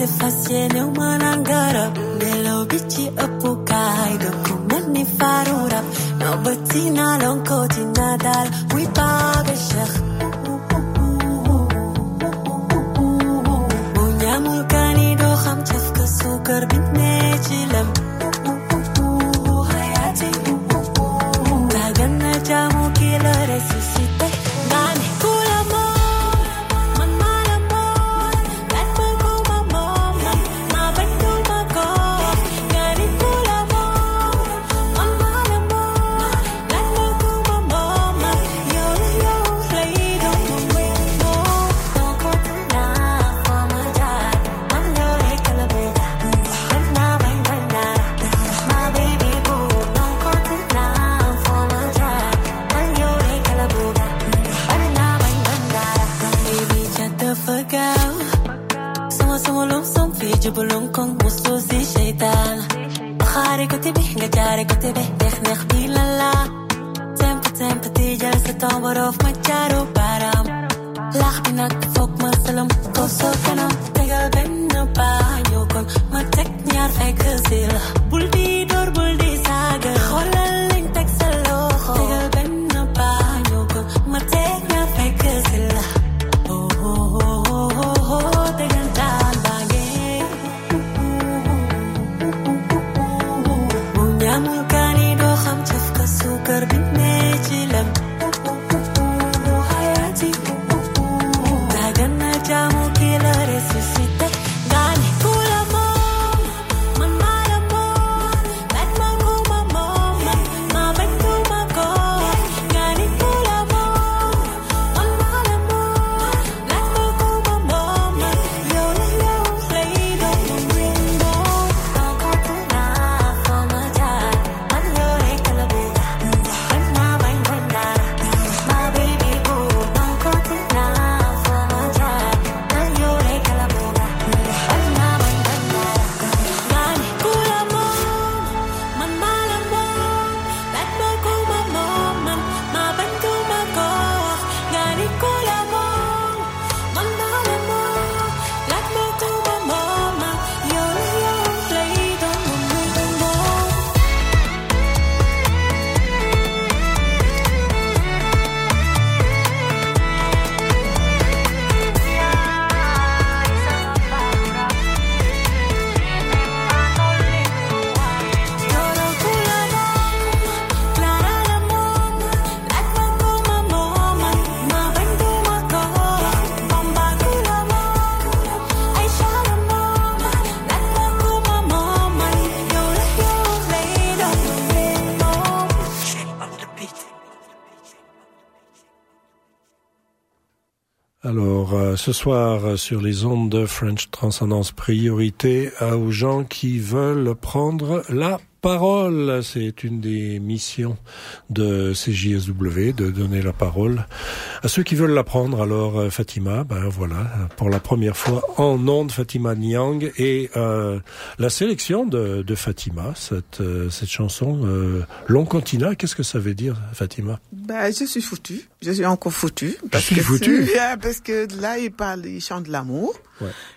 che fa siena umanangara Nell'obici apocaido come anni fa un rap. No bottina terbit ce soir sur les ondes de French Transcendance, priorité aux gens qui veulent prendre la parole. C'est une des missions de CJSW, de donner la parole à ceux qui veulent l'apprendre. Alors, euh, Fatima, ben voilà, pour la première fois en ondes, Fatima Niang et euh, la sélection de, de Fatima, cette, euh, cette chanson euh, Long Continent. Qu'est-ce que ça veut dire, Fatima? Ben, je suis foutu. Je suis encore foutu. Parce je suis foutu. Parce que là, il parle, il chante l'amour.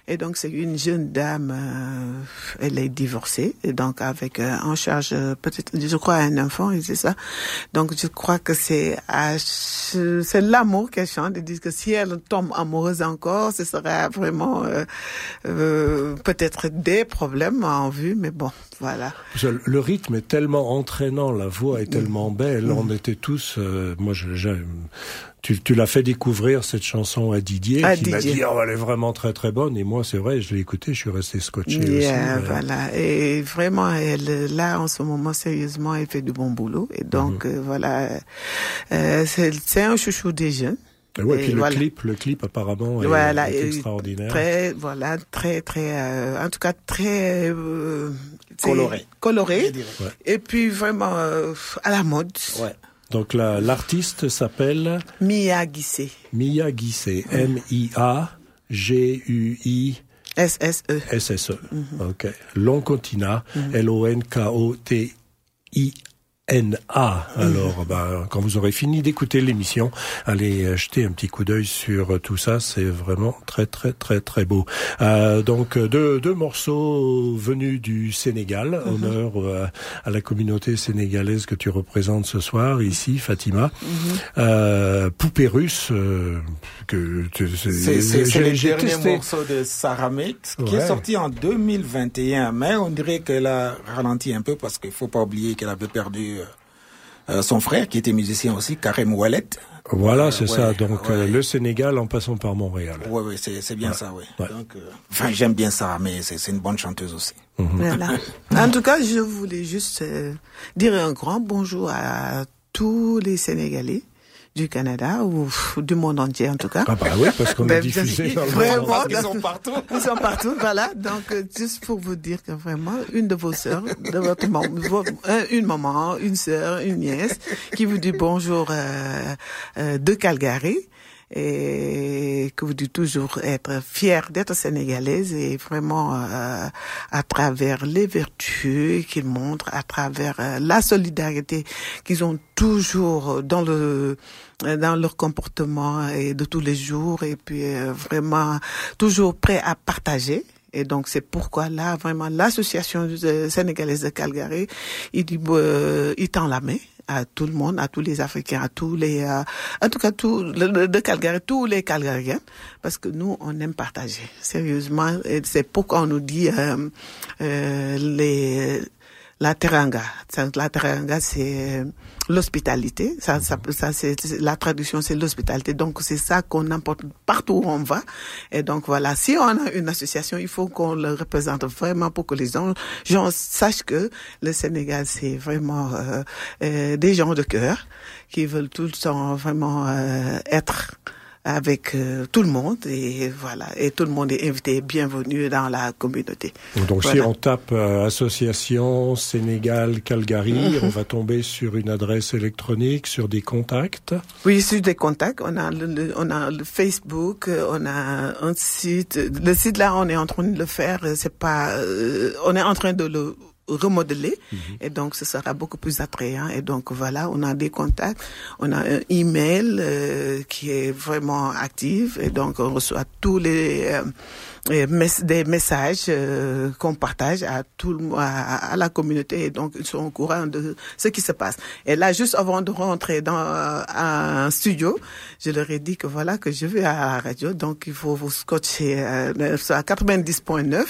Et donc c'est une jeune dame, euh, elle est divorcée, et donc avec euh, en charge euh, peut-être, je crois, un enfant, et c'est ça. Donc je crois que c'est c'est l'amour qu'elle chante. Elle dit que si elle tombe amoureuse encore, ce serait vraiment peut-être des problèmes en vue, mais bon, voilà. Le rythme est tellement entraînant, la voix est tellement belle. On était tous, moi je, tu, tu l'as fait découvrir cette chanson à Didier, qui m'a dit oh, elle est vraiment très très bonne. Et moi, c'est vrai, je l'ai écouté, je suis resté scotché aussi. Voilà, et vraiment, elle là en ce moment sérieusement, elle fait du bon boulot. Et donc mhm. euh, voilà, euh, c'est un chouchou des jeunes. Et ouais, puis le clip, le clip apparemment est, voilà, est extraordinaire. Très, voilà, très, très, euh, en tout cas très euh, coloré, coloré. Et puis vraiment euh, à la mode. Ouais. Donc l'artiste s'appelle Mia Guissé. Mia Guissé. M-I-A-G-U-I. S-S-E. S-S-E. OK. Loncontina. L-O-N-K-O-T-I. NA. Alors, bah, quand vous aurez fini d'écouter l'émission, allez jeter un petit coup d'œil sur tout ça. C'est vraiment très, très, très, très beau. Euh, donc, deux, deux morceaux venus du Sénégal. Mhm. Honneur euh, à la communauté sénégalaise que tu représentes ce soir ici, Fatima. Mm euh, Poupée russe, euh, que c'est le dernier morceau de Saramé qui est sorti en 2021, mais on dirait qu'elle a ralenti un peu parce qu'il faut pas oublier qu'elle avait perdu euh, son frère, qui était musicien aussi, Karim Ouellet. Voilà, c'est ça. Donc euh, le Sénégal en passant par Montréal. Oui, oui, c'est bien ça, oui. Donc, euh, enfin, j'aime bien ça, mais c'est une bonne chanteuse aussi. Mhm. Voilà. en tout cas, je voulais juste dire un grand bonjour à tous les Sénégalais du Canada ou du monde entier en tout cas. Ah bah oui, parce qu'on a ben, diffusé dans le vraiment, Ils sont partout. Ils sont partout, voilà. Donc euh, juste pour vous dire que vraiment une de vos sœurs, de votre maman, une maman, une sœur, une nièce, qui vous dit bonjour euh, euh, de Calgary et que vous dites toujours être fier d'être sénégalaise et vraiment euh, à travers les vertus qu'ils montrent, à travers euh, la solidarité qu'ils ont toujours dans le dans leur comportement et de tous les jours et puis euh, vraiment toujours prêt à partager. Et donc c'est pourquoi là vraiment l'association sénégalaise de Calgary, il dit, il tend la main à tout le monde, à tous les Africains, à tous les, euh, en tout cas, tout, de Calgary, tous les Calgariens, parce que nous, on aime partager. Sérieusement, c'est pourquoi on nous dit euh, euh, les la teranga. La teranga, c'est l'hospitalité. Ça, ça, ça c'est la traduction, c'est l'hospitalité. Donc c'est ça qu'on importe partout où on va. Et donc voilà, si on a une association, il faut qu'on le représente vraiment pour que les gens, gens sachent que le Sénégal c'est vraiment euh, euh, des gens de cœur qui veulent tout le temps vraiment euh, être avec euh, tout le monde et voilà et tout le monde est invité bienvenue dans la communauté. Donc si on tape euh, association Sénégal Calgary, mhm. on va tomber sur une adresse électronique, sur des contacts. Oui, sur des contacts, on a le, on a le Facebook, on a un site. Le site là, on est en train de le faire. C'est pas, euh, on est en train de le remodeler. Mhm. et donc ce sera beaucoup plus attrayant et donc voilà on a des contacts. On a un email euh, qui est vraiment actif. Et donc on reçoit tous les euh, des messages euh, qu'on partage à tout à, la communauté et donc ils sont au courant de ce qui se passe. Et là, juste avant de rentrer dans un studio, je leur ai dit que voilà que je vais à la radio, donc il faut vous scotcher euh, à 90.9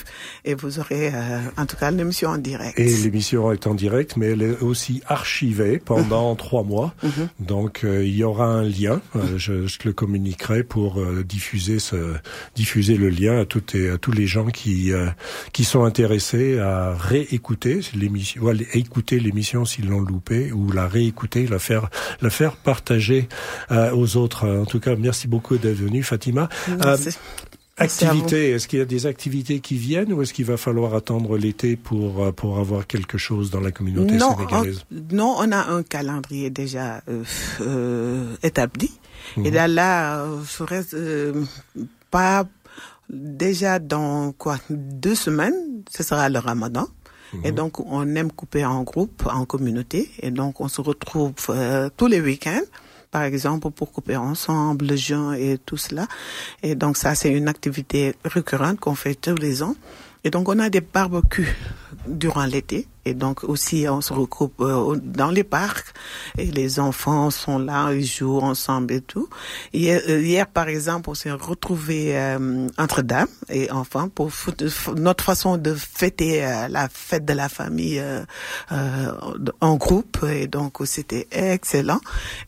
et vous aurez euh, en tout cas l'émission en direct. Et l'émission est en direct, mais elle est aussi archivée pendant trois mois. Mhm. Donc il y aura un lien, je, je, le communiquerai pour diffuser ce diffuser le lien à tout et à tous les gens qui euh, qui sont intéressés à réécouter l'émission, ou à écouter l'émission s'ils l'ont loupé, ou la réécouter, la faire la faire partager euh, aux autres. En tout cas, merci beaucoup d'être venu, Fatima. Euh, activité, est-ce qu'il y a des activités qui viennent ou est-ce qu'il va falloir attendre l'été pour pour avoir quelque chose dans la communauté non, sénégalaise? Non, on a un calendrier déjà euh, établi. Et mhm. là, là, je reste pas déjà dans quoi deux semaines, ce sera le ramadan. Et mhm. donc, on aime couper en groupe, en communauté. Et donc, on se retrouve euh, tous les week-ends, par exemple, pour couper ensemble le jeûne et tout cela. Et donc, ça, c'est une activité récurrente qu'on fait tous les ans. Et donc, on a des barbecues durant l'été. Et donc aussi, on se regroupe euh, dans les parcs et les enfants sont là, ils jouent ensemble et tout. Hier, euh, hier par exemple, on s'est retrouvés euh, entre dames et enfants pour notre façon de fêter la fête de la famille en groupe. Et donc, c'était excellent.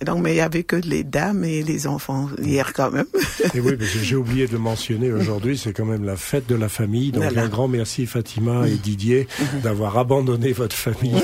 Et donc, mais il y avait que les dames et les enfants hier quand même. Et oui, j'ai oublié de le mentionner aujourd'hui, c'est quand même la fête de la famille. Donc, un grand merci Fatima et Didier mhm. d'avoir abandonné votre famille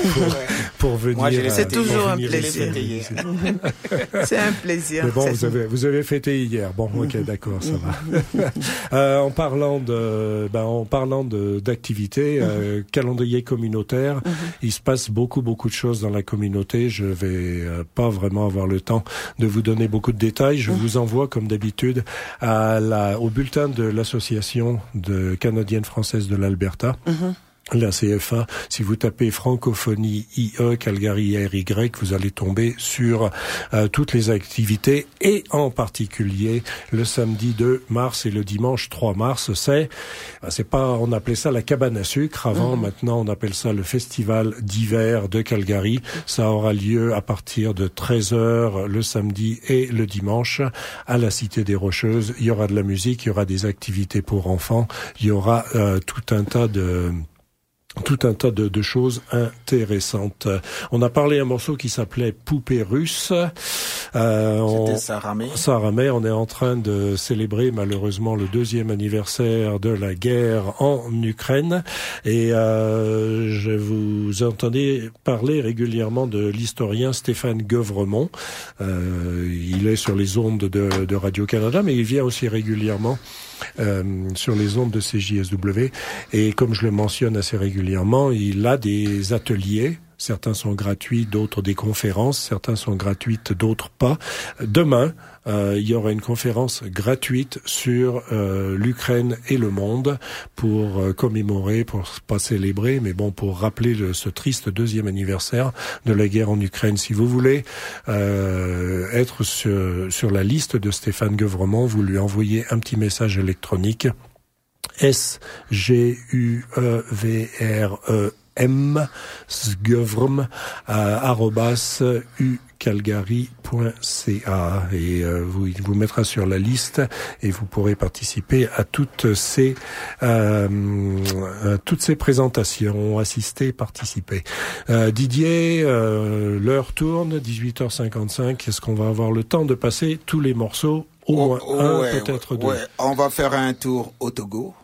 pour, venir. C'est toujours un plaisir. C'est un plaisir. Mais bon, vous avez, vous avez fêté hier. Bon, ok, d'accord, ça va. euh, en parlant de, ben, en parlant d'activités, euh, mm-hmm. calendrier communautaire, mm-hmm. il se passe beaucoup, beaucoup de choses dans la communauté. Je vais euh, pas vraiment avoir le temps de vous donner beaucoup de détails. Je vous envoie, comme d'habitude, à la, au bulletin de l'association de canadienne française de l'Alberta la CFA, si vous tapez francophonie IE Calgary RY, vous allez tomber sur euh, toutes les activités et en particulier le samedi 2 mars et le dimanche 3 mars, c'est euh, c'est pas on appelait ça la cabane à sucre avant, mhm. maintenant on appelle ça le festival d'hiver de Calgary. Ça aura lieu à partir de 13h le samedi et le dimanche à la Cité des Rocheuses. Il y aura de la musique, il y aura des activités pour enfants, il y aura euh, tout un tas de tout un tas de, de, choses intéressantes. On a parlé un morceau qui s'appelait Poupée russe. Euh, C'était Saramé. On est en train de célébrer malheureusement le deuxième anniversaire de la guerre en Ukraine. Et euh, je vous entendais parler régulièrement de l'historien Stéphane Gouvremont. Euh, il est sur les ondes de, de Radio-Canada, mais il vient aussi régulièrement euh, sur les ondes de CJSW. Et comme je le mentionne assez régulièrement, il a des ateliers Certains sont gratuits, d'autres des conférences. Certains sont gratuites, d'autres pas. Demain, euh, il y aura une conférence gratuite sur euh, l'Ukraine et le monde pour euh, commémorer, pour pas célébrer, mais bon, pour rappeler le, ce triste deuxième anniversaire de la guerre en Ukraine. Si vous voulez être sur, sur la liste de Stéphane Guevremont, vous lui envoyez un petit message électronique S G U E V R E M, calgary.ca et euh, vous, il vous mettra sur la liste et vous pourrez participer à toutes ces euh, toutes ces présentations, assister, participer. Euh, Didier, l'heure tourne, 18h55. Est-ce qu'on va avoir le temps de passer tous les morceaux au moins oh, un, peut-être deux? On va faire un tour au Togo.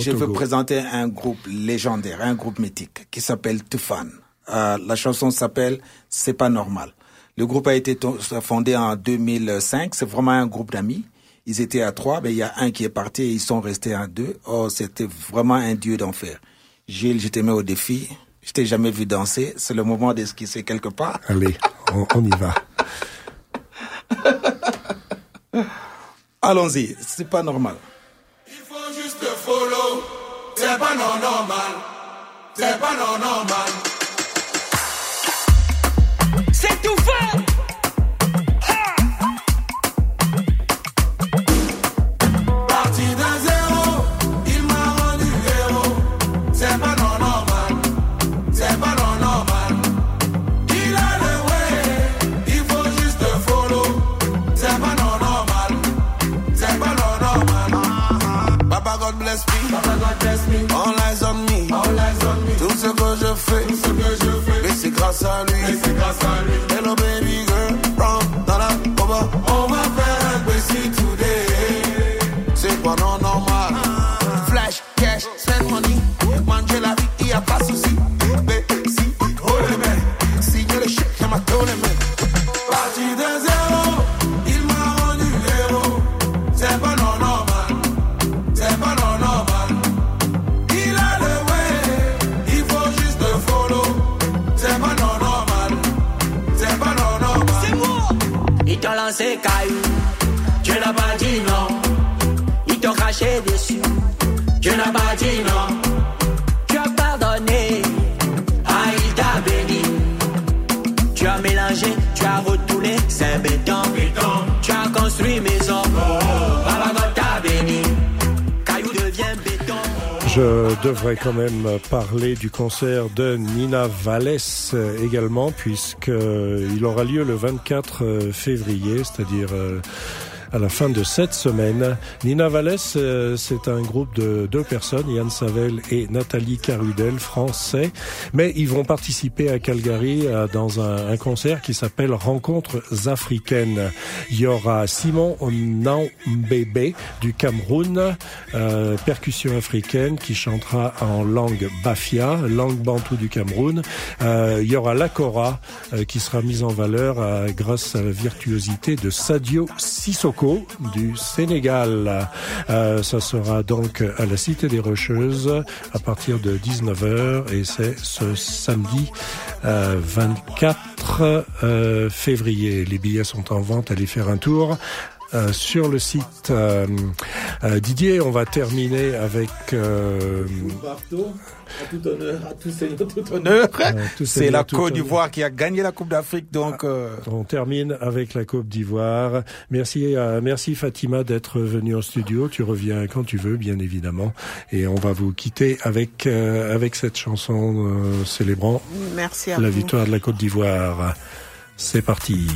Je veux présenter un groupe légendaire, un groupe mythique qui s'appelle Tufan. la chanson s'appelle C'est pas normal. Le groupe a été fondé en 2005. C'est vraiment un groupe d'amis. Ils étaient à trois, mais il y a un qui est parti et ils sont restés à deux. Oh, c'était vraiment un dieu d'enfer. Gilles, je te mets au défi. Je t'ai jamais vu danser. C'est le moment d'esquisser quelque part. Allez, on, y va. Allons-y. C'est pas normal. C'est pas normal. C'est pas normal. C'est que je fais, mais c'est grâce à lui. Devrait quand même parler du concert de Nina Vallès euh, également, puisqu'il aura lieu le 24 euh, février, c'est-à-dire euh, à la fin de cette semaine. Nina Vallès, euh, c'est un groupe de deux personnes, Yann Savel et Nathalie Carudel, français, mais ils vont participer à Calgary euh, dans un, concert qui s'appelle Rencontres africaines. Il y aura Simon Nambebe du Cameroun, euh, percussion africaine, qui chantera en langue bafia, langue bantou du Cameroun. Euh, il y aura l'Akora qui sera mise en valeur grâce à la virtuosité de Sadio Sissoko du Sénégal. Euh, ça sera donc à la Cité des Rocheuses à partir de 19h et c'est ce samedi 24 euh, euh, février. Les billets sont en vente, allez faire un tour. Euh, sur le site. Euh, euh, Didier, on va terminer avec... À tout honneur, à tout seigneur, tout honneur. C'est la Côte d'Ivoire qui a gagné la Coupe d'Afrique, donc. On termine avec la Coupe d'Ivoire. Merci, merci Fatima d'être venue en studio. Tu reviens quand tu veux, bien évidemment, et on va vous quitter avec avec cette chanson célébrant merci la victoire de la Côte d'Ivoire. C'est parti.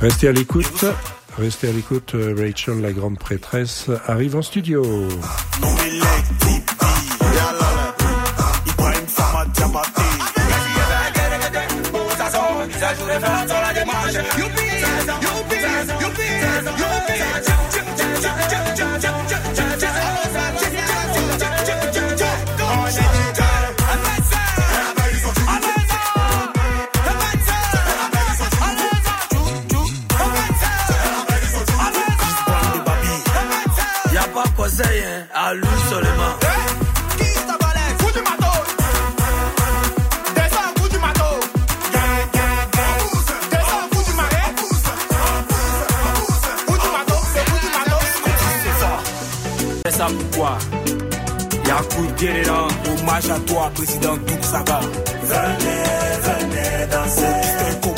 Restez à l'écoute. Restez à l'écoute, euh, Rachel, la grande prêtresse, arrive en studio. Ça pourquoi Yakou Guerrera, hommage à toi, président Douk. Venez, venez danser.